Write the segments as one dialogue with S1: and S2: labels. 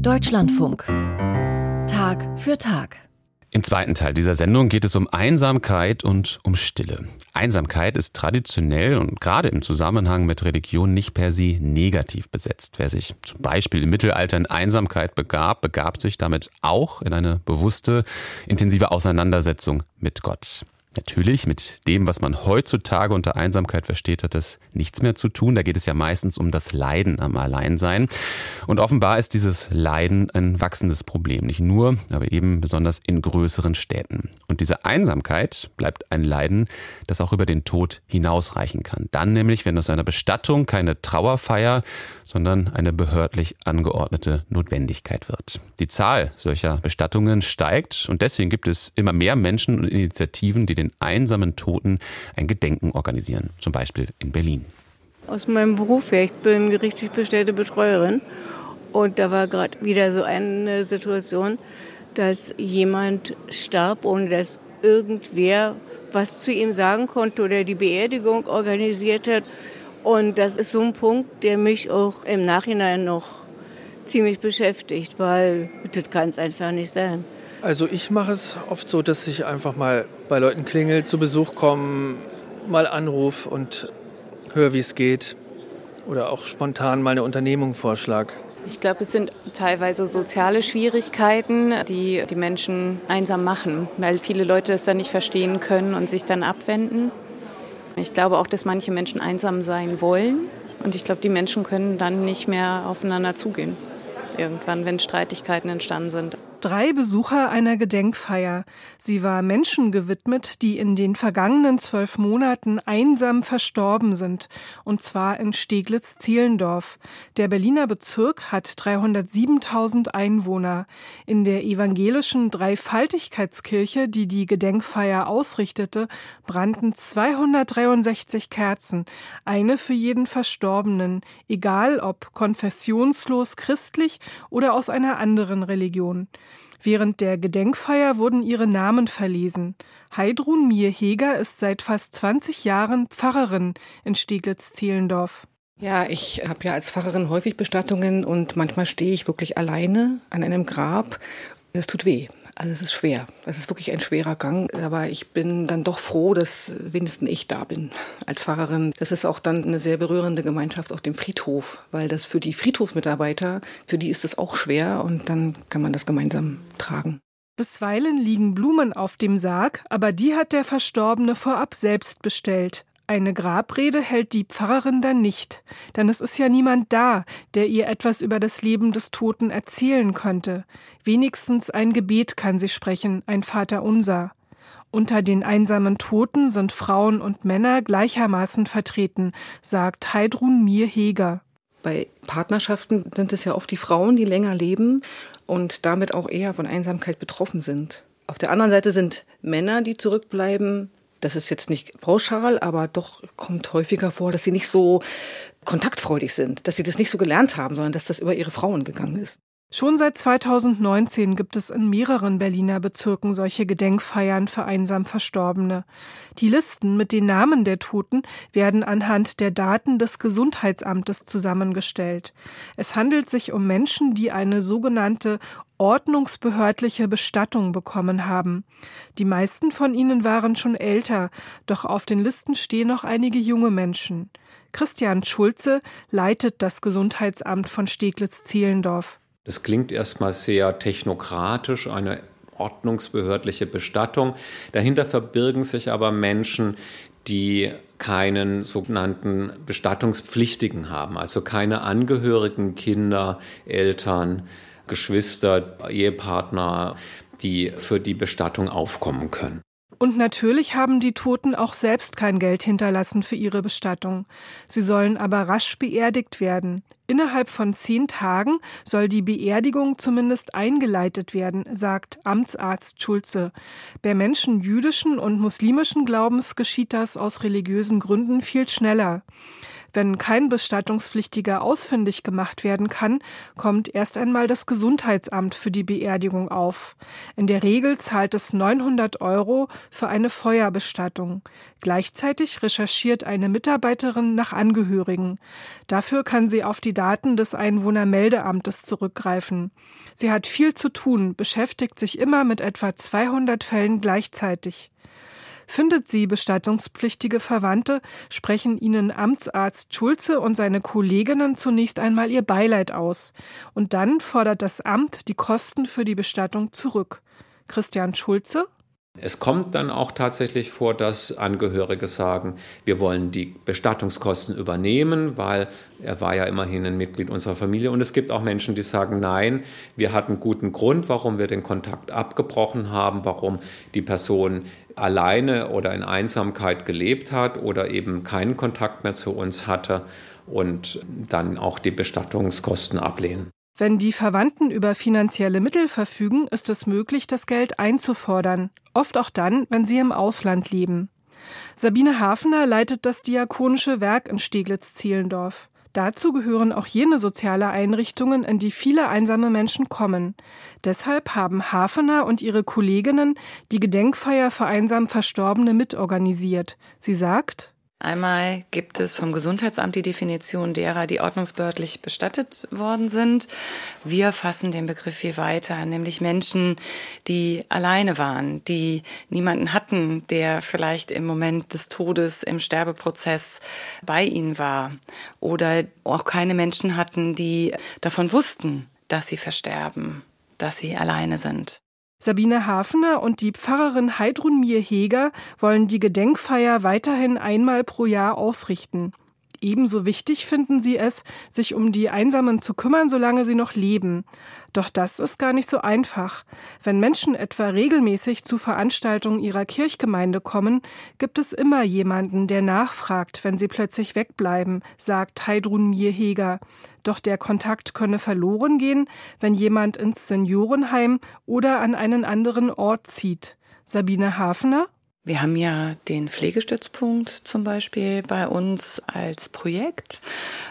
S1: Deutschlandfunk. Tag für Tag.
S2: Im zweiten Teil dieser Sendung geht es um Einsamkeit und um Stille. Einsamkeit ist traditionell und gerade im Zusammenhang mit Religion nicht per se negativ besetzt. Wer sich zum Beispiel im Mittelalter in Einsamkeit begab, begab sich damit auch in eine bewusste, intensive Auseinandersetzung mit Gott. Natürlich, mit dem, was man heutzutage unter Einsamkeit versteht, hat das nichts mehr zu tun. Da geht es ja meistens um das Leiden am Alleinsein. Und offenbar ist dieses Leiden ein wachsendes Problem. Nicht nur, aber eben besonders in größeren Städten. Und diese Einsamkeit bleibt ein Leiden, das auch über den Tod hinausreichen kann. Dann nämlich, wenn aus einer Bestattung keine Trauerfeier, sondern eine behördlich angeordnete Notwendigkeit wird. Die Zahl solcher Bestattungen steigt und deswegen gibt es immer mehr Menschen und Initiativen, die den einsamen Toten ein Gedenken organisieren, zum Beispiel in Berlin.
S3: Aus meinem Beruf her, ich bin gerichtlich bestellte Betreuerin und da war gerade wieder so eine Situation, dass jemand starb, ohne dass irgendwer was zu ihm sagen konnte oder die Beerdigung organisiert hat. Und das ist so ein Punkt, der mich auch im Nachhinein noch ziemlich beschäftigt, weil das kann es einfach nicht sein.
S4: Also ich mache es oft so, dass ich einfach mal bei Leuten klingel, zu Besuch komme, mal anrufe und höre, wie es geht. Oder auch spontan mal eine Unternehmung vorschlag.
S5: Ich glaube, es sind teilweise soziale Schwierigkeiten, die die Menschen einsam machen, weil viele Leute das dann nicht verstehen können und sich dann abwenden. Ich glaube auch, dass manche Menschen einsam sein wollen. Und ich glaube, die Menschen können dann nicht mehr aufeinander zugehen. Irgendwann, wenn Streitigkeiten entstanden sind
S6: drei Besucher einer Gedenkfeier. Sie war Menschen gewidmet, die in den vergangenen zwölf Monaten einsam verstorben sind, und zwar in Steglitz-Zehlendorf. Der Berliner Bezirk hat 307.000 Einwohner. In der evangelischen Dreifaltigkeitskirche, die die Gedenkfeier ausrichtete, brannten 263 Kerzen, eine für jeden Verstorbenen, egal ob konfessionslos christlich oder aus einer anderen Religion. Während der Gedenkfeier wurden ihre Namen verlesen. Heidrun Mir-Heger ist seit fast 20 Jahren Pfarrerin in Steglitz-Zehlendorf.
S7: Ja, ich habe ja als Pfarrerin häufig Bestattungen und manchmal stehe ich wirklich alleine an einem Grab. Es tut weh. Also es ist schwer. Es ist wirklich ein schwerer Gang. Aber ich bin dann doch froh, dass wenigstens ich da bin als Pfarrerin. Das ist auch dann eine sehr berührende Gemeinschaft auf dem Friedhof, weil das für die Friedhofsmitarbeiter, für die ist es auch schwer und dann kann man das gemeinsam tragen.
S6: Bisweilen liegen Blumen auf dem Sarg, aber die hat der Verstorbene vorab selbst bestellt. Eine Grabrede hält die Pfarrerin dann nicht, denn es ist ja niemand da, der ihr etwas über das Leben des Toten erzählen könnte. Wenigstens ein Gebet kann sie sprechen, ein Vater unser. Unter den einsamen Toten sind Frauen und Männer gleichermaßen vertreten, sagt Heidrun Mir Heger.
S7: Bei Partnerschaften sind es ja oft die Frauen, die länger leben und damit auch eher von Einsamkeit betroffen sind. Auf der anderen Seite sind Männer, die zurückbleiben, das ist jetzt nicht pauschal, aber doch kommt häufiger vor, dass sie nicht so kontaktfreudig sind, dass sie das nicht so gelernt haben, sondern dass das über ihre Frauen gegangen ist.
S6: Schon seit 2019 gibt es in mehreren Berliner Bezirken solche Gedenkfeiern für einsam Verstorbene. Die Listen mit den Namen der Toten werden anhand der Daten des Gesundheitsamtes zusammengestellt. Es handelt sich um Menschen, die eine sogenannte ordnungsbehördliche Bestattung bekommen haben. Die meisten von ihnen waren schon älter, doch auf den Listen stehen noch einige junge Menschen. Christian Schulze leitet das Gesundheitsamt von Steglitz-Zehlendorf.
S8: Das klingt erstmal sehr technokratisch, eine ordnungsbehördliche Bestattung. Dahinter verbirgen sich aber Menschen, die keinen sogenannten Bestattungspflichtigen haben, also keine Angehörigen, Kinder, Eltern, Geschwister, Ehepartner, die für die Bestattung aufkommen können.
S6: Und natürlich haben die Toten auch selbst kein Geld hinterlassen für ihre Bestattung. Sie sollen aber rasch beerdigt werden. Innerhalb von zehn Tagen soll die Beerdigung zumindest eingeleitet werden, sagt Amtsarzt Schulze. Bei Menschen jüdischen und muslimischen Glaubens geschieht das aus religiösen Gründen viel schneller. Wenn kein Bestattungspflichtiger ausfindig gemacht werden kann, kommt erst einmal das Gesundheitsamt für die Beerdigung auf. In der Regel zahlt es 900 Euro für eine Feuerbestattung. Gleichzeitig recherchiert eine Mitarbeiterin nach Angehörigen. Dafür kann sie auf die Daten des Einwohnermeldeamtes zurückgreifen. Sie hat viel zu tun, beschäftigt sich immer mit etwa 200 Fällen gleichzeitig. Findet sie bestattungspflichtige Verwandte, sprechen ihnen Amtsarzt Schulze und seine Kolleginnen zunächst einmal ihr Beileid aus. Und dann fordert das Amt die Kosten für die Bestattung zurück. Christian Schulze
S8: es kommt dann auch tatsächlich vor, dass Angehörige sagen, wir wollen die Bestattungskosten übernehmen, weil er war ja immerhin ein Mitglied unserer Familie. Und es gibt auch Menschen, die sagen, nein, wir hatten guten Grund, warum wir den Kontakt abgebrochen haben, warum die Person alleine oder in Einsamkeit gelebt hat oder eben keinen Kontakt mehr zu uns hatte und dann auch die Bestattungskosten ablehnen.
S6: Wenn die Verwandten über finanzielle Mittel verfügen, ist es möglich, das Geld einzufordern, oft auch dann, wenn sie im Ausland leben. Sabine Hafener leitet das Diakonische Werk in Steglitz-Zielendorf. Dazu gehören auch jene soziale Einrichtungen, in die viele einsame Menschen kommen. Deshalb haben Hafener und ihre Kolleginnen die Gedenkfeier für einsam Verstorbene mitorganisiert. Sie sagt,
S9: Einmal gibt es vom Gesundheitsamt die Definition derer, die ordnungsbehördlich bestattet worden sind. Wir fassen den Begriff viel weiter, nämlich Menschen, die alleine waren, die niemanden hatten, der vielleicht im Moment des Todes im Sterbeprozess bei ihnen war oder auch keine Menschen hatten, die davon wussten, dass sie versterben, dass sie alleine sind.
S6: Sabine Hafener und die Pfarrerin Heidrun Mir-Heger wollen die Gedenkfeier weiterhin einmal pro Jahr ausrichten. Ebenso wichtig finden sie es, sich um die Einsamen zu kümmern, solange sie noch leben. Doch das ist gar nicht so einfach. Wenn Menschen etwa regelmäßig zu Veranstaltungen ihrer Kirchgemeinde kommen, gibt es immer jemanden, der nachfragt, wenn sie plötzlich wegbleiben, sagt Heidrun Mirheger. Doch der Kontakt könne verloren gehen, wenn jemand ins Seniorenheim oder an einen anderen Ort zieht. Sabine Hafner
S9: wir haben ja den Pflegestützpunkt zum Beispiel bei uns als Projekt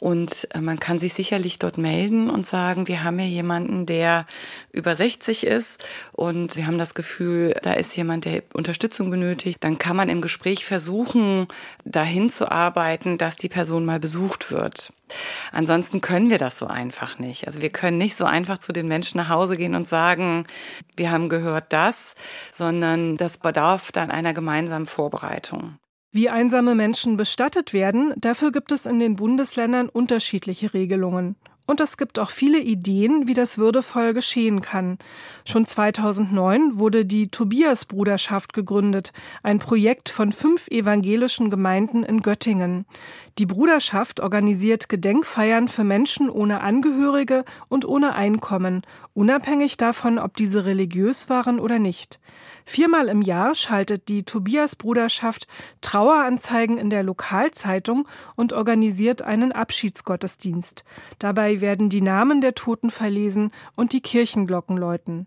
S9: und äh, man kann sich sicherlich dort melden und sagen, wir haben hier jemanden, der über 60 ist und wir haben das Gefühl, da ist jemand, der Unterstützung benötigt. Dann kann man im Gespräch versuchen, dahin zu arbeiten, dass die Person mal besucht wird. Ansonsten können wir das so einfach nicht. Also wir können nicht so einfach zu den Menschen nach Hause gehen und sagen, wir haben gehört das, sondern das bedarf dann einer gemeinsamen Vorbereitung.
S6: Wie einsame Menschen bestattet werden, dafür gibt es in den Bundesländern unterschiedliche Regelungen. Und es gibt auch viele Ideen, wie das würdevoll geschehen kann. Schon 2009 wurde die Tobias-Bruderschaft gegründet, ein Projekt von fünf evangelischen Gemeinden in Göttingen. Die Bruderschaft organisiert Gedenkfeiern für Menschen ohne Angehörige und ohne Einkommen, unabhängig davon, ob diese religiös waren oder nicht. Viermal im Jahr schaltet die Tobias-Bruderschaft Traueranzeigen in der Lokalzeitung und organisiert einen Abschiedsgottesdienst. Dabei werden die Namen der Toten verlesen und die Kirchenglocken läuten.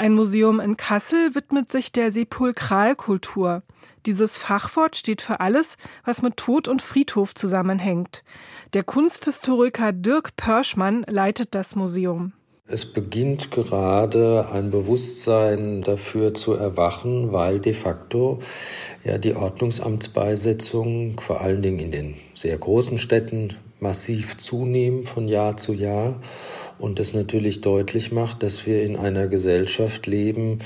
S6: Ein Museum in Kassel widmet sich der Sepulkralkultur. Dieses Fachwort steht für alles, was mit Tod und Friedhof zusammenhängt. Der Kunsthistoriker Dirk Pörschmann leitet das Museum.
S10: Es beginnt gerade ein Bewusstsein dafür zu erwachen, weil de facto ja die Ordnungsamtsbeisetzungen vor allen Dingen in den sehr großen Städten massiv zunehmen von Jahr zu Jahr und das natürlich deutlich macht, dass wir in einer Gesellschaft leben,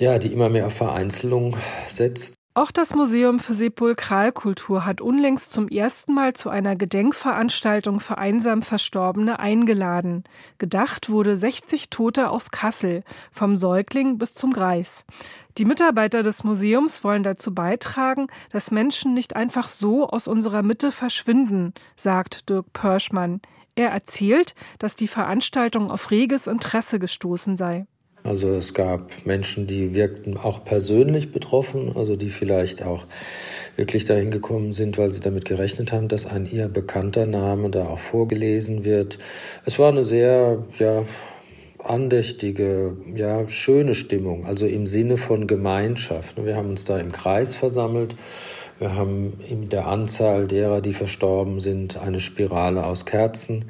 S10: ja, die immer mehr auf Vereinzelung setzt
S6: auch das Museum für Sepulkralkultur hat unlängst zum ersten Mal zu einer Gedenkveranstaltung für einsam Verstorbene eingeladen. Gedacht wurde 60 Tote aus Kassel, vom Säugling bis zum Greis. Die Mitarbeiter des Museums wollen dazu beitragen, dass Menschen nicht einfach so aus unserer Mitte verschwinden, sagt Dirk Pörschmann. Er erzählt, dass die Veranstaltung auf reges Interesse gestoßen sei.
S10: Also es gab Menschen, die wirkten auch persönlich betroffen, also die vielleicht auch wirklich dahin gekommen sind, weil sie damit gerechnet haben, dass ein eher bekannter Name da auch vorgelesen wird. Es war eine sehr, ja, andächtige, ja, schöne Stimmung, also im Sinne von Gemeinschaft. Wir haben uns da im Kreis versammelt. Wir haben in der Anzahl derer, die verstorben sind, eine Spirale aus Kerzen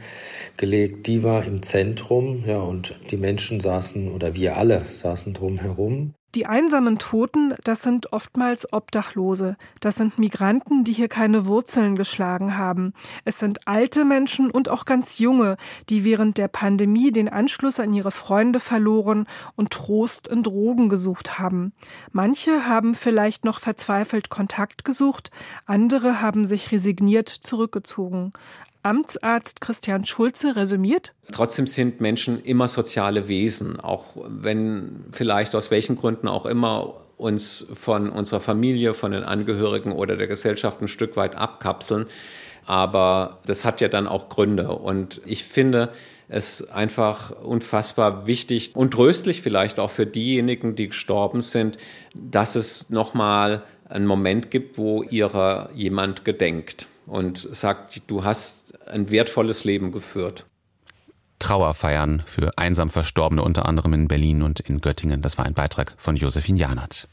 S10: gelegt. Die war im Zentrum, ja, und die Menschen saßen oder wir alle saßen drumherum.
S6: Die einsamen Toten, das sind oftmals Obdachlose. Das sind Migranten, die hier keine Wurzeln geschlagen haben. Es sind alte Menschen und auch ganz junge, die während der Pandemie den Anschluss an ihre Freunde verloren und Trost in Drogen gesucht haben. Manche haben vielleicht noch verzweifelt Kontakt gesucht, andere haben sich resigniert zurückgezogen. Amtsarzt Christian Schulze resümiert.
S8: Trotzdem sind Menschen immer soziale Wesen, auch wenn vielleicht aus welchen Gründen auch immer uns von unserer Familie, von den Angehörigen oder der Gesellschaft ein Stück weit abkapseln. Aber das hat ja dann auch Gründe. Und ich finde es einfach unfassbar wichtig und tröstlich vielleicht auch für diejenigen, die gestorben sind, dass es nochmal einen Moment gibt, wo ihrer jemand gedenkt und sagt, du hast ein wertvolles Leben geführt.
S2: Trauerfeiern für einsam Verstorbene, unter anderem in Berlin und in Göttingen. Das war ein Beitrag von Josephine Janert.